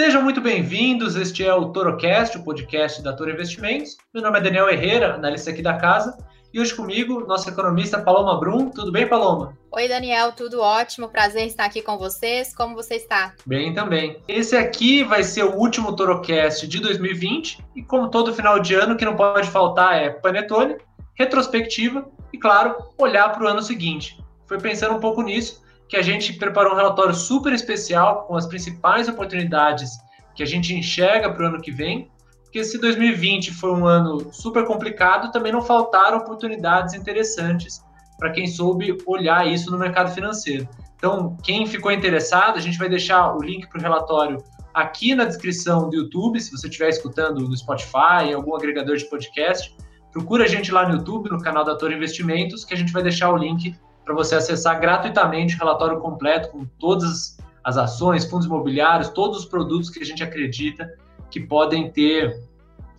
Sejam muito bem-vindos. Este é o Torocast, o podcast da Toro Investimentos. Meu nome é Daniel Herrera, analista aqui da casa. E hoje comigo, nosso economista Paloma Brum. Tudo bem, Paloma? Oi, Daniel, tudo ótimo. Prazer estar aqui com vocês. Como você está? Bem também. Esse aqui vai ser o último Torocast de 2020. E como todo final de ano, o que não pode faltar é panetone, retrospectiva e, claro, olhar para o ano seguinte. Foi pensando um pouco nisso que a gente preparou um relatório super especial com as principais oportunidades que a gente enxerga para o ano que vem. Porque se 2020 foi um ano super complicado, também não faltaram oportunidades interessantes para quem soube olhar isso no mercado financeiro. Então, quem ficou interessado, a gente vai deixar o link para o relatório aqui na descrição do YouTube, se você estiver escutando no Spotify, em algum agregador de podcast. Procura a gente lá no YouTube, no canal da Toro Investimentos, que a gente vai deixar o link para você acessar gratuitamente o relatório completo com todas as ações, fundos imobiliários, todos os produtos que a gente acredita que podem ter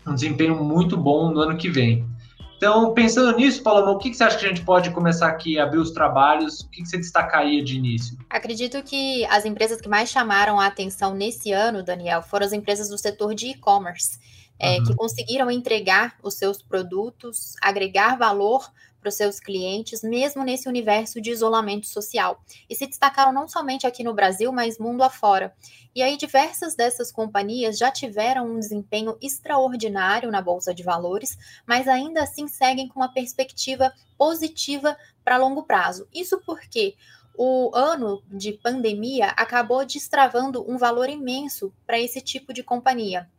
um desempenho muito bom no ano que vem. Então, pensando nisso, Paloma, o que, você acha que a gente pode começar aqui a abrir os trabalhos? O que, você destacaria de início? Acredito que as empresas que mais chamaram a atenção nesse ano, Daniel, foram as empresas do setor de e-commerce, é, uhum. que conseguiram entregar os seus produtos, agregar valor para os seus clientes, mesmo nesse universo de isolamento social. E se destacaram não somente aqui no Brasil, mas mundo afora. E aí, diversas dessas companhias já tiveram um desempenho extraordinário na Bolsa de Valores, mas ainda assim seguem com uma perspectiva positiva para longo prazo. Isso porque o ano de pandemia acabou destravando um valor imenso para esse tipo de companhia,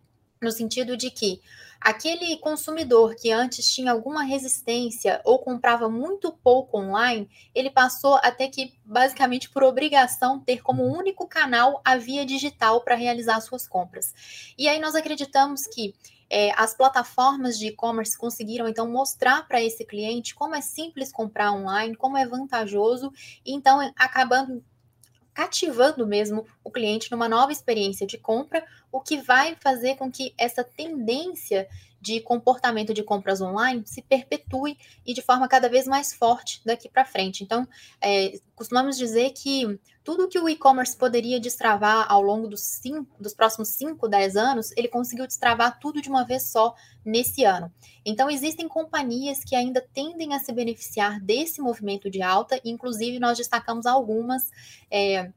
no sentido de que Aquele consumidor que antes tinha alguma resistência ou comprava muito pouco online, ele passou a ter que, basicamente por obrigação, ter como único canal a via digital para realizar suas compras. E aí nós acreditamos que é, as plataformas de e-commerce conseguiram então mostrar para esse cliente como é simples comprar online, como é vantajoso, e então acabando cativando mesmo o cliente numa nova experiência de compra, o que vai fazer com que essa tendência de comportamento de compras online se perpetue e de forma cada vez mais forte daqui para frente. Então, é, costumamos dizer que tudo que o e-commerce poderia destravar ao longo dos, cinco, dos próximos 5, 10 anos, ele conseguiu destravar tudo de uma vez só nesse ano. Então, existem companhias que ainda tendem a se beneficiar desse movimento de alta, inclusive nós destacamos algumas. É,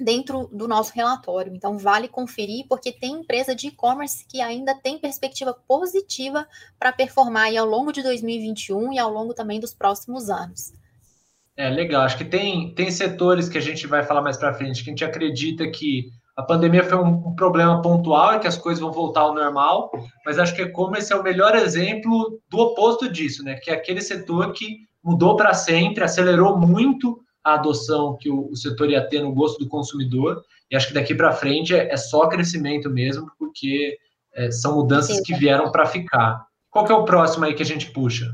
dentro do nosso relatório. Então, vale conferir, porque tem empresa de e-commerce que ainda tem perspectiva positiva para performar aí ao longo de 2021 e ao longo também dos próximos anos. É legal, acho que tem, tem setores que a gente vai falar mais para frente que a gente acredita que a pandemia foi um, problema pontual e que as coisas vão voltar ao normal, mas acho que como esse é o melhor exemplo do oposto disso, né? Que é aquele setor que mudou para sempre, acelerou muito a adoção que o, o, setor ia ter no gosto do consumidor, e acho que daqui para frente é, é, só crescimento mesmo, porque é, são mudanças Sim. que vieram para ficar. Qual que é o próximo aí que a gente puxa?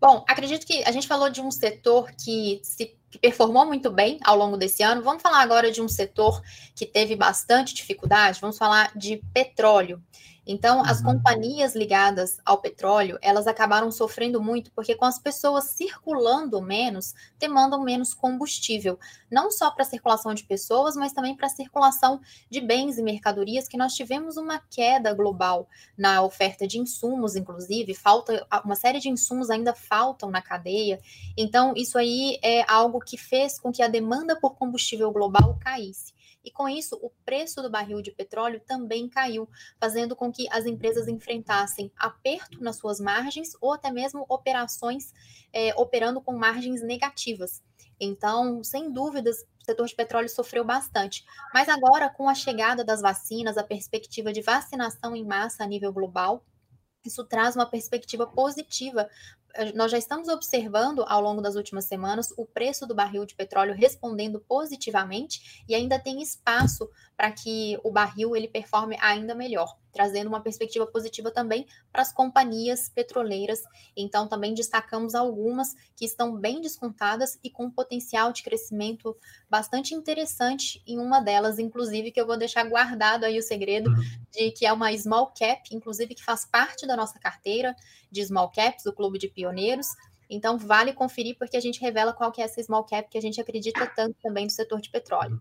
Bom, acredito que a gente falou de um setor que se que performou muito bem ao longo desse ano. Vamos falar agora de um setor que teve bastante dificuldade. Vamos falar de petróleo. Então, as uhum. companhias ligadas ao petróleo, elas acabaram sofrendo muito, porque com as pessoas circulando menos, demandam menos combustível, não só para a circulação de pessoas, mas também para a circulação de bens e mercadorias, que nós tivemos uma queda global na oferta de insumos, inclusive, falta uma série de insumos ainda faltam na cadeia. Então, isso aí é algo que fez com que a demanda por combustível global caísse e com isso o preço do barril de petróleo também caiu, fazendo com que as empresas enfrentassem aperto nas suas margens ou até mesmo operações é, operando com margens negativas. Então, sem dúvidas, o setor de petróleo sofreu bastante. Mas agora, com a chegada das vacinas, a perspectiva de vacinação em massa a nível global, isso traz uma perspectiva positiva nós já estamos observando ao longo das últimas semanas o preço do barril de petróleo respondendo positivamente e ainda tem espaço para que o barril ele performe ainda melhor, trazendo uma perspectiva positiva também para as companhias petroleiras. Então também destacamos algumas que estão bem descontadas e com potencial de crescimento bastante interessante em uma delas, inclusive que eu vou deixar guardado aí o segredo uhum. de que é uma small cap, inclusive que faz parte da nossa carteira de small caps do Clube de Pioneiros. Então vale conferir porque a gente revela qual que é essa small cap que a gente acredita tanto também no setor de petróleo.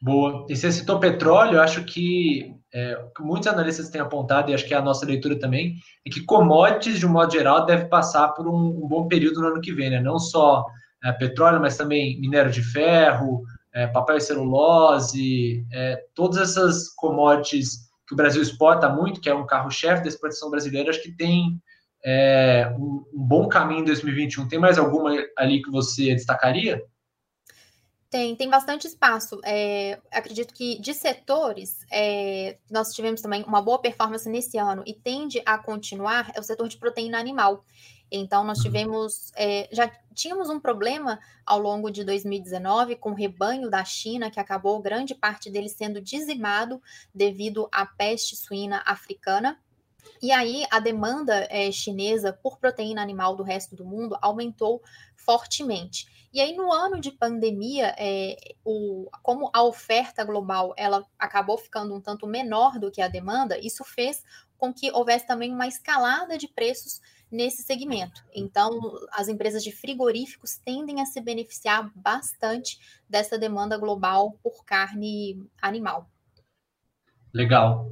Boa. E você citou petróleo, eu acho que é, muitos analistas têm apontado, e acho que é a nossa leitura também, é que commodities, de um modo geral, deve passar por um, um bom período no ano que vem, né? Não só é, petróleo, mas também minério de ferro, é, papel e celulose, é, todas essas commodities que o Brasil exporta muito, que é um carro-chefe da exportação brasileira, acho que tem é, um, um, bom caminho em 2021. Tem mais alguma ali que você destacaria? Tem, tem bastante espaço. É, acredito que de setores, é, nós tivemos também uma boa performance nesse ano e tende a continuar, é o setor de proteína animal. Então, nós tivemos, é, já tínhamos um problema ao longo de 2019 com o rebanho da China, que acabou grande parte dele sendo dizimado devido à peste suína africana. E aí, a demanda é, chinesa por proteína animal do resto do mundo aumentou fortemente. E aí, no ano de pandemia, é, o, como a oferta global ela acabou ficando um tanto menor do que a demanda, isso fez com que houvesse também uma escalada de preços nesse segmento. Então, as empresas de frigoríficos tendem a se beneficiar bastante dessa demanda global por carne animal. Legal.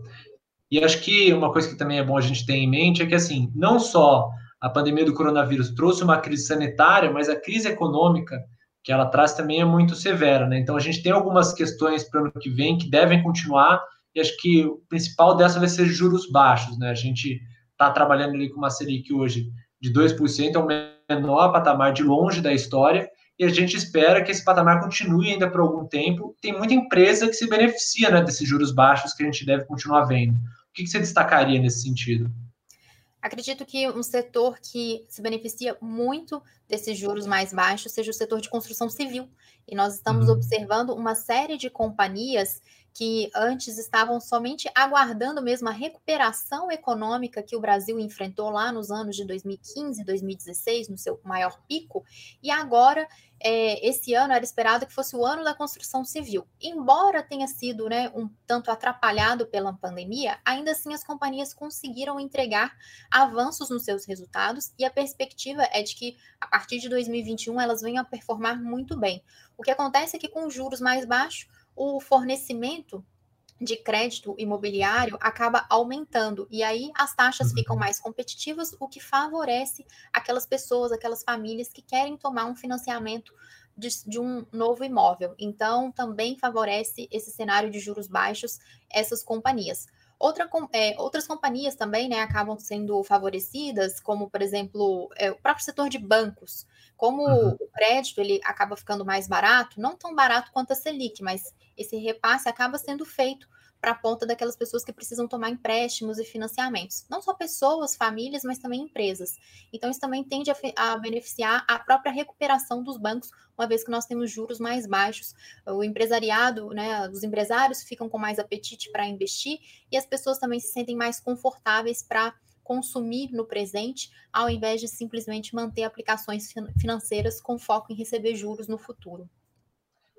E acho que uma coisa que também é bom a gente ter em mente é que, assim, não só a pandemia do coronavírus trouxe uma crise sanitária, mas a crise econômica que ela traz também é muito severa, né? Então a gente tem algumas questões para o ano que vem que devem continuar e acho que o principal dessa vai ser juros baixos, né? A gente está trabalhando ali com uma Selic hoje de 2%, é o menor patamar de longe da história, e a gente espera que esse patamar continue ainda por algum tempo. Tem muita empresa que se beneficia né, desses juros baixos que a gente deve continuar vendo. O que, que você destacaria nesse sentido? Acredito que um setor que se beneficia muito desses juros mais baixos seja o setor de construção civil. E nós estamos uhum. observando uma série de companhias que antes estavam somente aguardando mesmo a recuperação econômica que o Brasil enfrentou lá nos anos de 2015, 2016, no seu maior pico, e agora é, esse ano era esperado que fosse o ano da construção civil. Embora tenha sido né, um tanto atrapalhado pela pandemia, ainda assim as companhias conseguiram entregar avanços nos seus resultados e a perspectiva é de que a partir de 2021 elas venham a performar muito bem. O que acontece é que com juros mais baixos, o fornecimento de crédito imobiliário acaba aumentando e aí as taxas ficam uhum. mais competitivas, o que favorece aquelas pessoas, aquelas famílias que querem tomar um financiamento de, de, um novo imóvel. Então, também favorece esse cenário de juros baixos essas companhias. Outra, é, outras companhias também né, acabam sendo favorecidas, como, por exemplo, é, o próprio setor de bancos. Como uhum. o crédito ele acaba ficando mais barato, não tão barato quanto a Selic, mas esse repasse acaba sendo feito para a ponta daquelas pessoas que precisam tomar empréstimos e financiamentos. Não só pessoas, famílias, mas também empresas. Então, isso também tende a, a, beneficiar a própria recuperação dos bancos, uma vez que nós temos juros mais baixos. O empresariado, né, os empresários ficam com mais apetite para investir e as pessoas também se sentem mais confortáveis para consumir no presente, ao invés de simplesmente manter aplicações financeiras com foco em receber juros no futuro.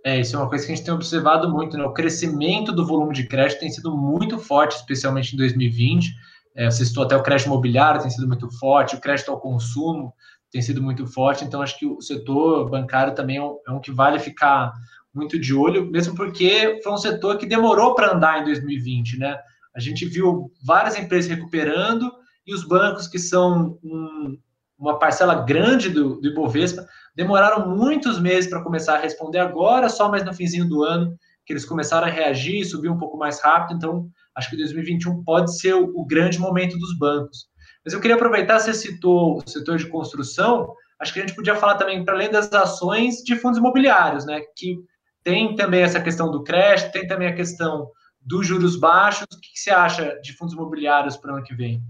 É, isso é uma coisa que a gente tem observado muito, né? O crescimento do volume de crédito tem sido muito forte, especialmente em 2020. É, você citou até o crédito imobiliário tem sido muito forte, o crédito ao consumo tem sido muito forte, então acho que o setor bancário também é um, é um que vale ficar muito de olho, mesmo porque foi um setor que demorou para andar em 2020, né? A gente viu várias empresas recuperando e os bancos, que são um, uma parcela grande do, do Ibovespa, demoraram muitos meses para começar a responder agora, só mais no finzinho do ano, que eles começaram a reagir, subir um pouco mais rápido, então acho que 2021 pode ser o, o grande momento dos bancos. Mas eu queria aproveitar, você citou o setor de construção, acho que a gente podia falar também, para além das ações, de fundos imobiliários, né, que tem também essa questão do crédito, tem também a questão dos juros baixos. O que você acha de fundos imobiliários para o ano que vem?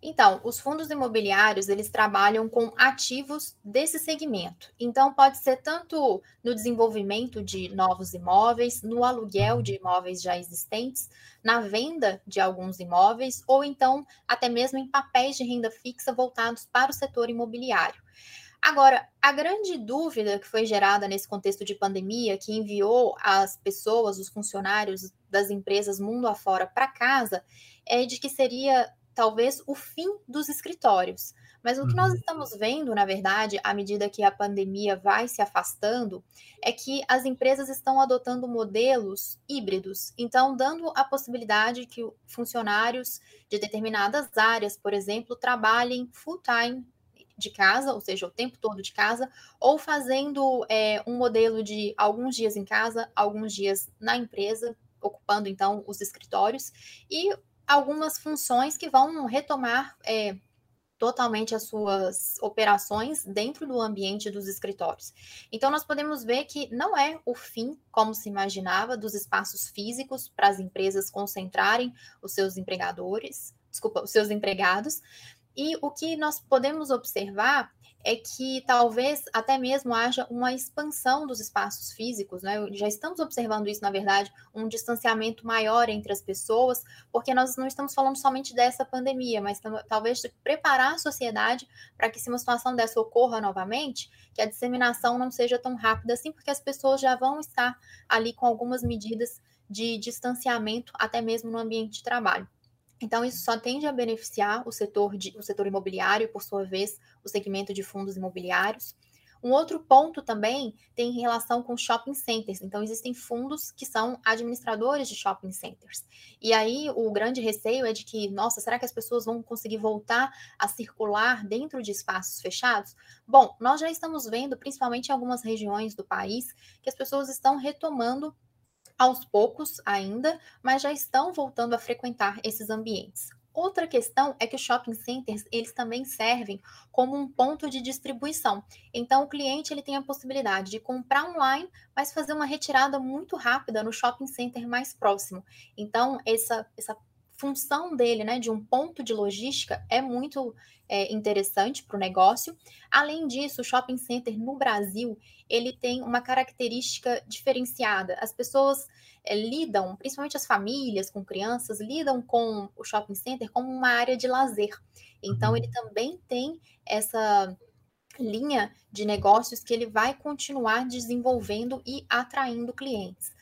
Então, os fundos imobiliários, eles trabalham com ativos desse segmento. Então, pode ser tanto no desenvolvimento de novos imóveis, no aluguel de imóveis já existentes, na venda de alguns imóveis, ou então até mesmo em papéis de renda fixa voltados para o setor imobiliário. Agora, a grande dúvida que foi gerada nesse contexto de pandemia, que enviou as pessoas, os funcionários das empresas mundo afora para casa, é de que seria talvez o fim dos escritórios. Mas o que nós uhum. estamos vendo, na verdade, à medida que a pandemia vai se afastando, é que as empresas estão adotando modelos híbridos, então dando a possibilidade que funcionários de determinadas áreas, por exemplo, trabalhem full-time de casa, ou seja, o tempo todo de casa, ou fazendo é, um modelo de alguns dias em casa, alguns dias na empresa, ocupando então os escritórios, e algumas funções que vão retomar é, totalmente as suas operações dentro do ambiente dos escritórios. Então, nós podemos ver que não é o fim, como se imaginava, dos espaços físicos para as empresas concentrarem os seus empregadores, desculpa, os seus empregados, e o que nós podemos observar é que talvez até mesmo haja uma expansão dos espaços físicos, né? Já estamos observando isso, na verdade, um distanciamento maior entre as pessoas, porque nós não estamos falando somente dessa pandemia, mas talvez preparar a sociedade para que se uma situação dessa ocorra novamente, que a disseminação não seja tão rápida assim, porque as pessoas já vão estar ali com algumas medidas de distanciamento, até mesmo no ambiente de trabalho. Então, isso só tende a beneficiar o setor, de, o setor imobiliário, por sua vez, o segmento de fundos imobiliários. Um outro ponto também tem relação com shopping centers. Então, existem fundos que são administradores de shopping centers. E aí, o grande receio é de que, nossa, será que as pessoas vão conseguir voltar a circular dentro de espaços fechados? Bom, nós já estamos vendo, principalmente em algumas regiões do país, que as pessoas estão retomando aos poucos ainda, mas já estão voltando a frequentar esses ambientes. Outra questão é que os shopping centers, eles também servem como um ponto de distribuição. Então, o cliente ele tem a possibilidade de comprar online, mas fazer uma retirada muito rápida no shopping center mais próximo. Então, essa, essa função dele, né, de um ponto de logística, é muito é, interessante para o negócio. Além disso, o shopping center no Brasil ele tem uma característica diferenciada. As pessoas é, lidam, principalmente as famílias com crianças, lidam com o shopping center como uma área de lazer. Então, ele também tem essa linha de negócios que ele vai continuar desenvolvendo e atraindo clientes.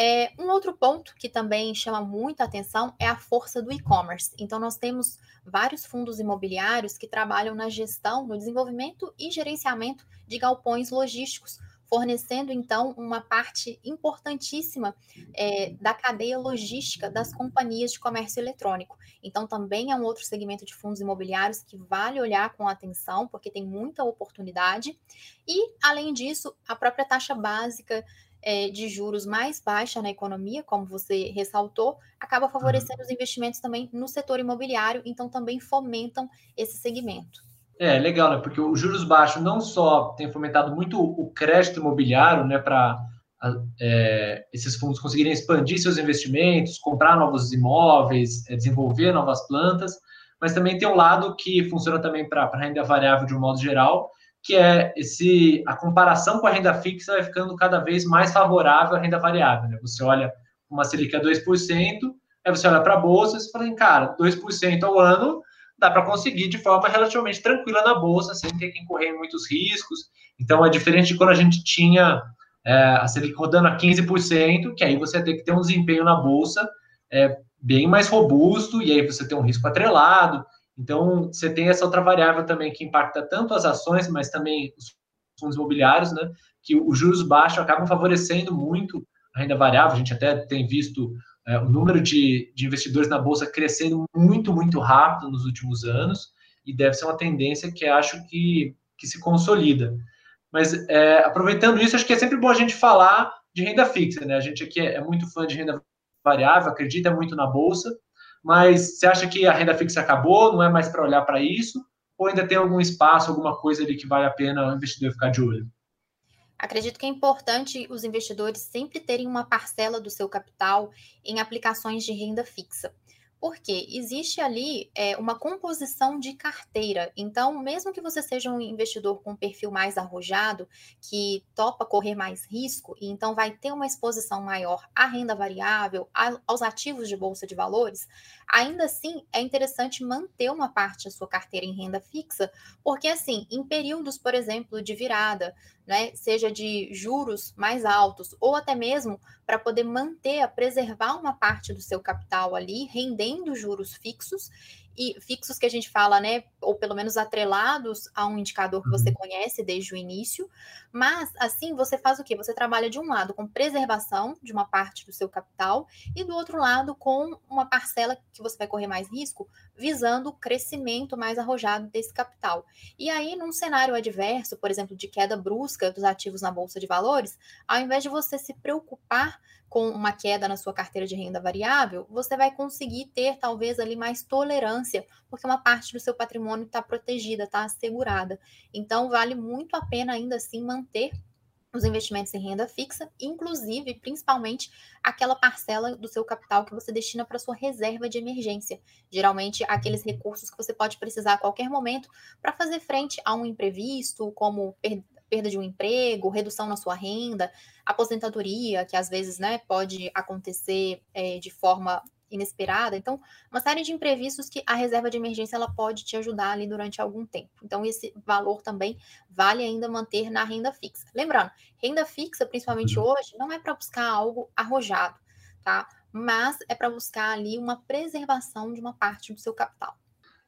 É, um outro ponto que também chama muita atenção é a força do e-commerce. Então, nós temos vários fundos imobiliários que trabalham na gestão, no desenvolvimento e gerenciamento de galpões logísticos, fornecendo então uma parte importantíssima é, da cadeia logística das companhias de comércio eletrônico. Então, também é um outro segmento de fundos imobiliários que vale olhar com atenção, porque tem muita oportunidade. E, além disso, a própria taxa básica é, de juros mais baixa na economia, como você ressaltou, acaba uhum. favorecendo os investimentos também no setor imobiliário, então também fomentam esse segmento. É, legal, né? Porque os juros baixos não só tem fomentado muito o crédito imobiliário, né, para é, esses fundos conseguirem expandir seus investimentos, comprar novos imóveis, é, desenvolver novas plantas, mas também tem um lado que funciona também para renda variável de um modo geral, que é esse a comparação com a renda fixa vai ficando cada vez mais favorável à renda variável. Né? Você olha uma Selic a 2%, aí você olha para a bolsa e fala, cara, 2% ao ano dá para conseguir de forma relativamente tranquila na bolsa, sem ter que incorrer em muitos riscos. Então, é diferente de quando a gente tinha é, a Selic rodando a 15%, que aí você tem que ter um desempenho na bolsa é, bem mais robusto, e aí você tem um risco atrelado. Então, você tem essa outra variável também que impacta tanto as ações, mas também os fundos imobiliários, né? Que os juros baixos acabam favorecendo muito a renda variável. A gente até tem visto é, o número de, de investidores na bolsa crescendo muito, muito rápido nos últimos anos, e deve ser uma tendência que acho que, que se consolida. Mas é, aproveitando isso, acho que é sempre bom a gente falar de renda fixa, né? A gente aqui é, é muito fã de renda variável, acredita muito na bolsa, mas você acha que a renda fixa acabou, não é mais para olhar para isso? Ou ainda tem algum espaço, alguma coisa ali que vale a pena o investidor ficar de olho? Acredito que é importante os investidores sempre terem uma parcela do seu capital em aplicações de renda fixa. Porque existe ali é, uma composição de carteira. Então, mesmo que você seja um investidor com um perfil mais arrojado, que topa correr mais risco, e então vai ter uma exposição maior à renda variável, a, aos ativos de bolsa de valores, ainda assim é interessante manter uma parte da sua carteira em renda fixa, porque assim, em períodos, por exemplo, de virada, né, seja de juros mais altos, ou até mesmo para poder manter, preservar uma parte do seu capital ali, rendendo juros fixos, e fixos que a gente fala, né, ou pelo menos atrelados a um indicador que você uhum. conhece desde o início, mas assim você faz o quê? Você trabalha de um lado com preservação de uma parte do seu capital e do outro lado com uma parcela que você vai correr mais risco, visando o crescimento mais arrojado desse capital. E aí, num cenário adverso, por exemplo, de queda brusca dos ativos na bolsa de valores, ao invés de você se preocupar com uma queda na sua carteira de renda variável, você vai conseguir ter talvez ali mais tolerância, porque uma parte do seu patrimônio está protegida, está assegurada. Então, vale muito a pena ainda assim manter os investimentos em renda fixa, inclusive, principalmente, aquela parcela do seu capital que você destina para sua reserva de emergência. Geralmente, aqueles recursos que você pode precisar a qualquer momento para fazer frente a um imprevisto, como perda de um emprego, redução na sua renda, aposentadoria, que às vezes né, pode acontecer é, de forma inesperada. Então, uma série de imprevistos que a reserva de emergência ela pode te ajudar ali durante algum tempo. Então, esse valor também vale ainda manter na renda fixa. Lembrando, renda fixa, principalmente uhum. hoje, não é para buscar algo arrojado, tá? Mas é para buscar ali uma preservação de uma parte do seu capital.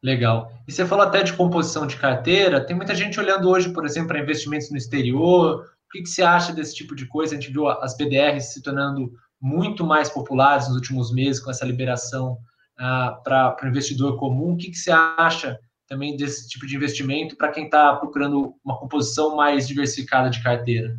Legal. E você falou até de composição de carteira. Tem muita gente olhando hoje, por exemplo, para investimentos no exterior. O que, que você acha desse tipo de coisa? A gente viu as BDRs se tornando muito mais populares nos últimos meses com essa liberação ah, para o investidor comum. O que, que você acha também desse tipo de investimento para quem está procurando uma composição mais diversificada de carteira?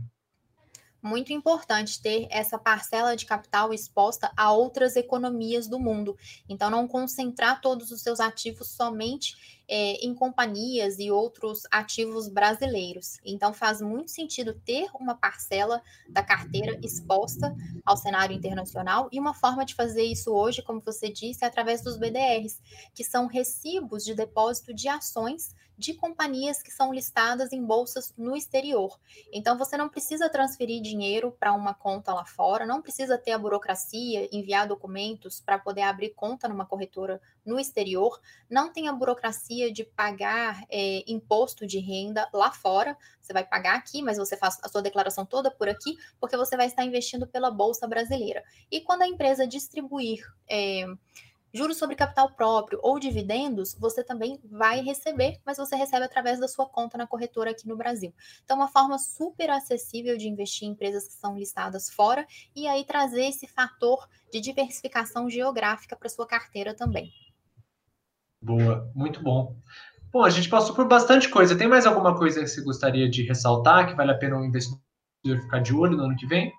muito importante ter essa parcela de capital exposta a outras economias do mundo. Então, não concentrar todos os seus ativos somente é, em companhias e outros ativos brasileiros. Então, faz muito sentido ter uma parcela da carteira exposta ao cenário internacional e uma forma de fazer isso hoje, como você disse, é através dos BDRs, que são recibos de depósito de ações de companhias que são listadas em bolsas no exterior. Então, você não precisa transferir dinheiro para uma conta lá fora, não precisa ter a burocracia, enviar documentos para poder abrir conta numa corretora no exterior, não tem a burocracia de pagar é, imposto de renda lá fora. Você vai pagar aqui, mas você faz a sua declaração toda por aqui, porque você vai estar investindo pela Bolsa Brasileira. E quando a empresa distribuir. É, juros sobre capital próprio ou dividendos, você também vai receber, mas você recebe através da sua conta na corretora aqui no Brasil. Então, uma forma super acessível de investir em empresas que são listadas fora e aí trazer esse fator de diversificação geográfica para sua carteira também. Boa, muito bom. Bom, a gente passou por bastante coisa. Tem mais alguma coisa que você gostaria de ressaltar que vale a pena o investidor ficar de olho no ano que vem?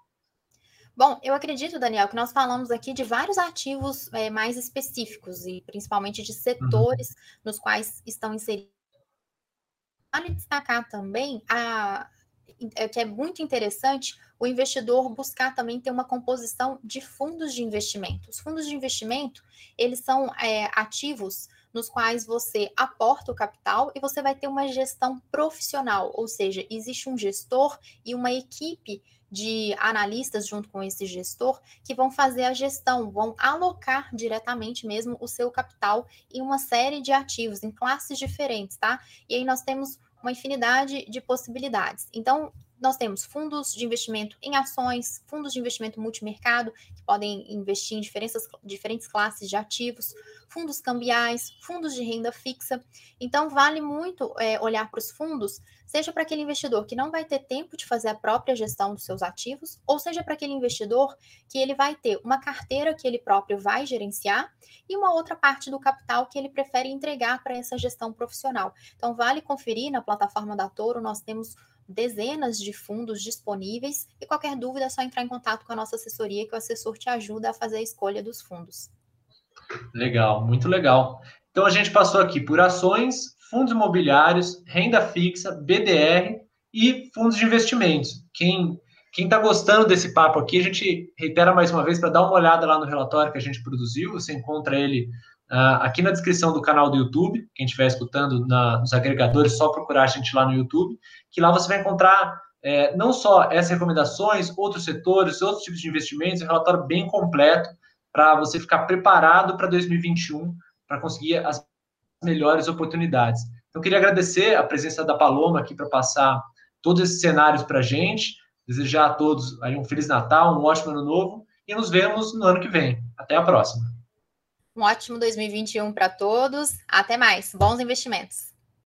Bom, eu acredito, Daniel, que nós falamos aqui de vários ativos é, mais específicos e principalmente de setores uhum. nos quais estão inseridos. Vale destacar também a, é, que é muito interessante o investidor buscar também ter uma composição de fundos de investimento. Os fundos de investimento, eles são é, ativos nos quais você aporta o capital e você vai ter uma gestão profissional, ou seja, existe um gestor e uma equipe de analistas junto com esse gestor que vão fazer a gestão, vão alocar diretamente mesmo o seu capital em uma série de ativos, em classes diferentes, tá? E aí nós temos uma infinidade de possibilidades. Então, nós temos fundos de investimento em ações, fundos de investimento multimercado, que podem investir em diferentes, classes de ativos, fundos cambiais, fundos de renda fixa. Então, vale muito é, olhar para os fundos, seja para aquele investidor que não vai ter tempo de fazer a própria gestão dos seus ativos, ou seja para aquele investidor que ele vai ter uma carteira que ele próprio vai gerenciar e uma outra parte do capital que ele prefere entregar para essa gestão profissional. Então, vale conferir na plataforma da Toro, nós temos dezenas de fundos disponíveis e qualquer dúvida é só entrar em contato com a nossa assessoria que o assessor te ajuda a fazer a escolha dos fundos. Legal, muito legal. Então a gente passou aqui por ações, fundos imobiliários, renda fixa, BDR e fundos de investimentos. Quem quem está gostando desse papo aqui, a gente reitera mais uma vez para dar uma olhada lá no relatório que a gente produziu. Você encontra ele uh, aqui na descrição do canal do YouTube. Quem estiver escutando na, nos agregadores, só procurar a gente lá no YouTube que lá você vai encontrar é, não só essas recomendações, outros setores, outros tipos de investimentos, um relatório bem completo para você ficar preparado para 2021, para conseguir as melhores oportunidades. Então, queria agradecer a presença da Paloma aqui para passar todos esses cenários para a gente, desejar a todos aí um Feliz Natal, um ótimo Ano Novo, e nos vemos no ano que vem. Até a próxima. Um ótimo 2021 para todos. Até mais. Bons investimentos.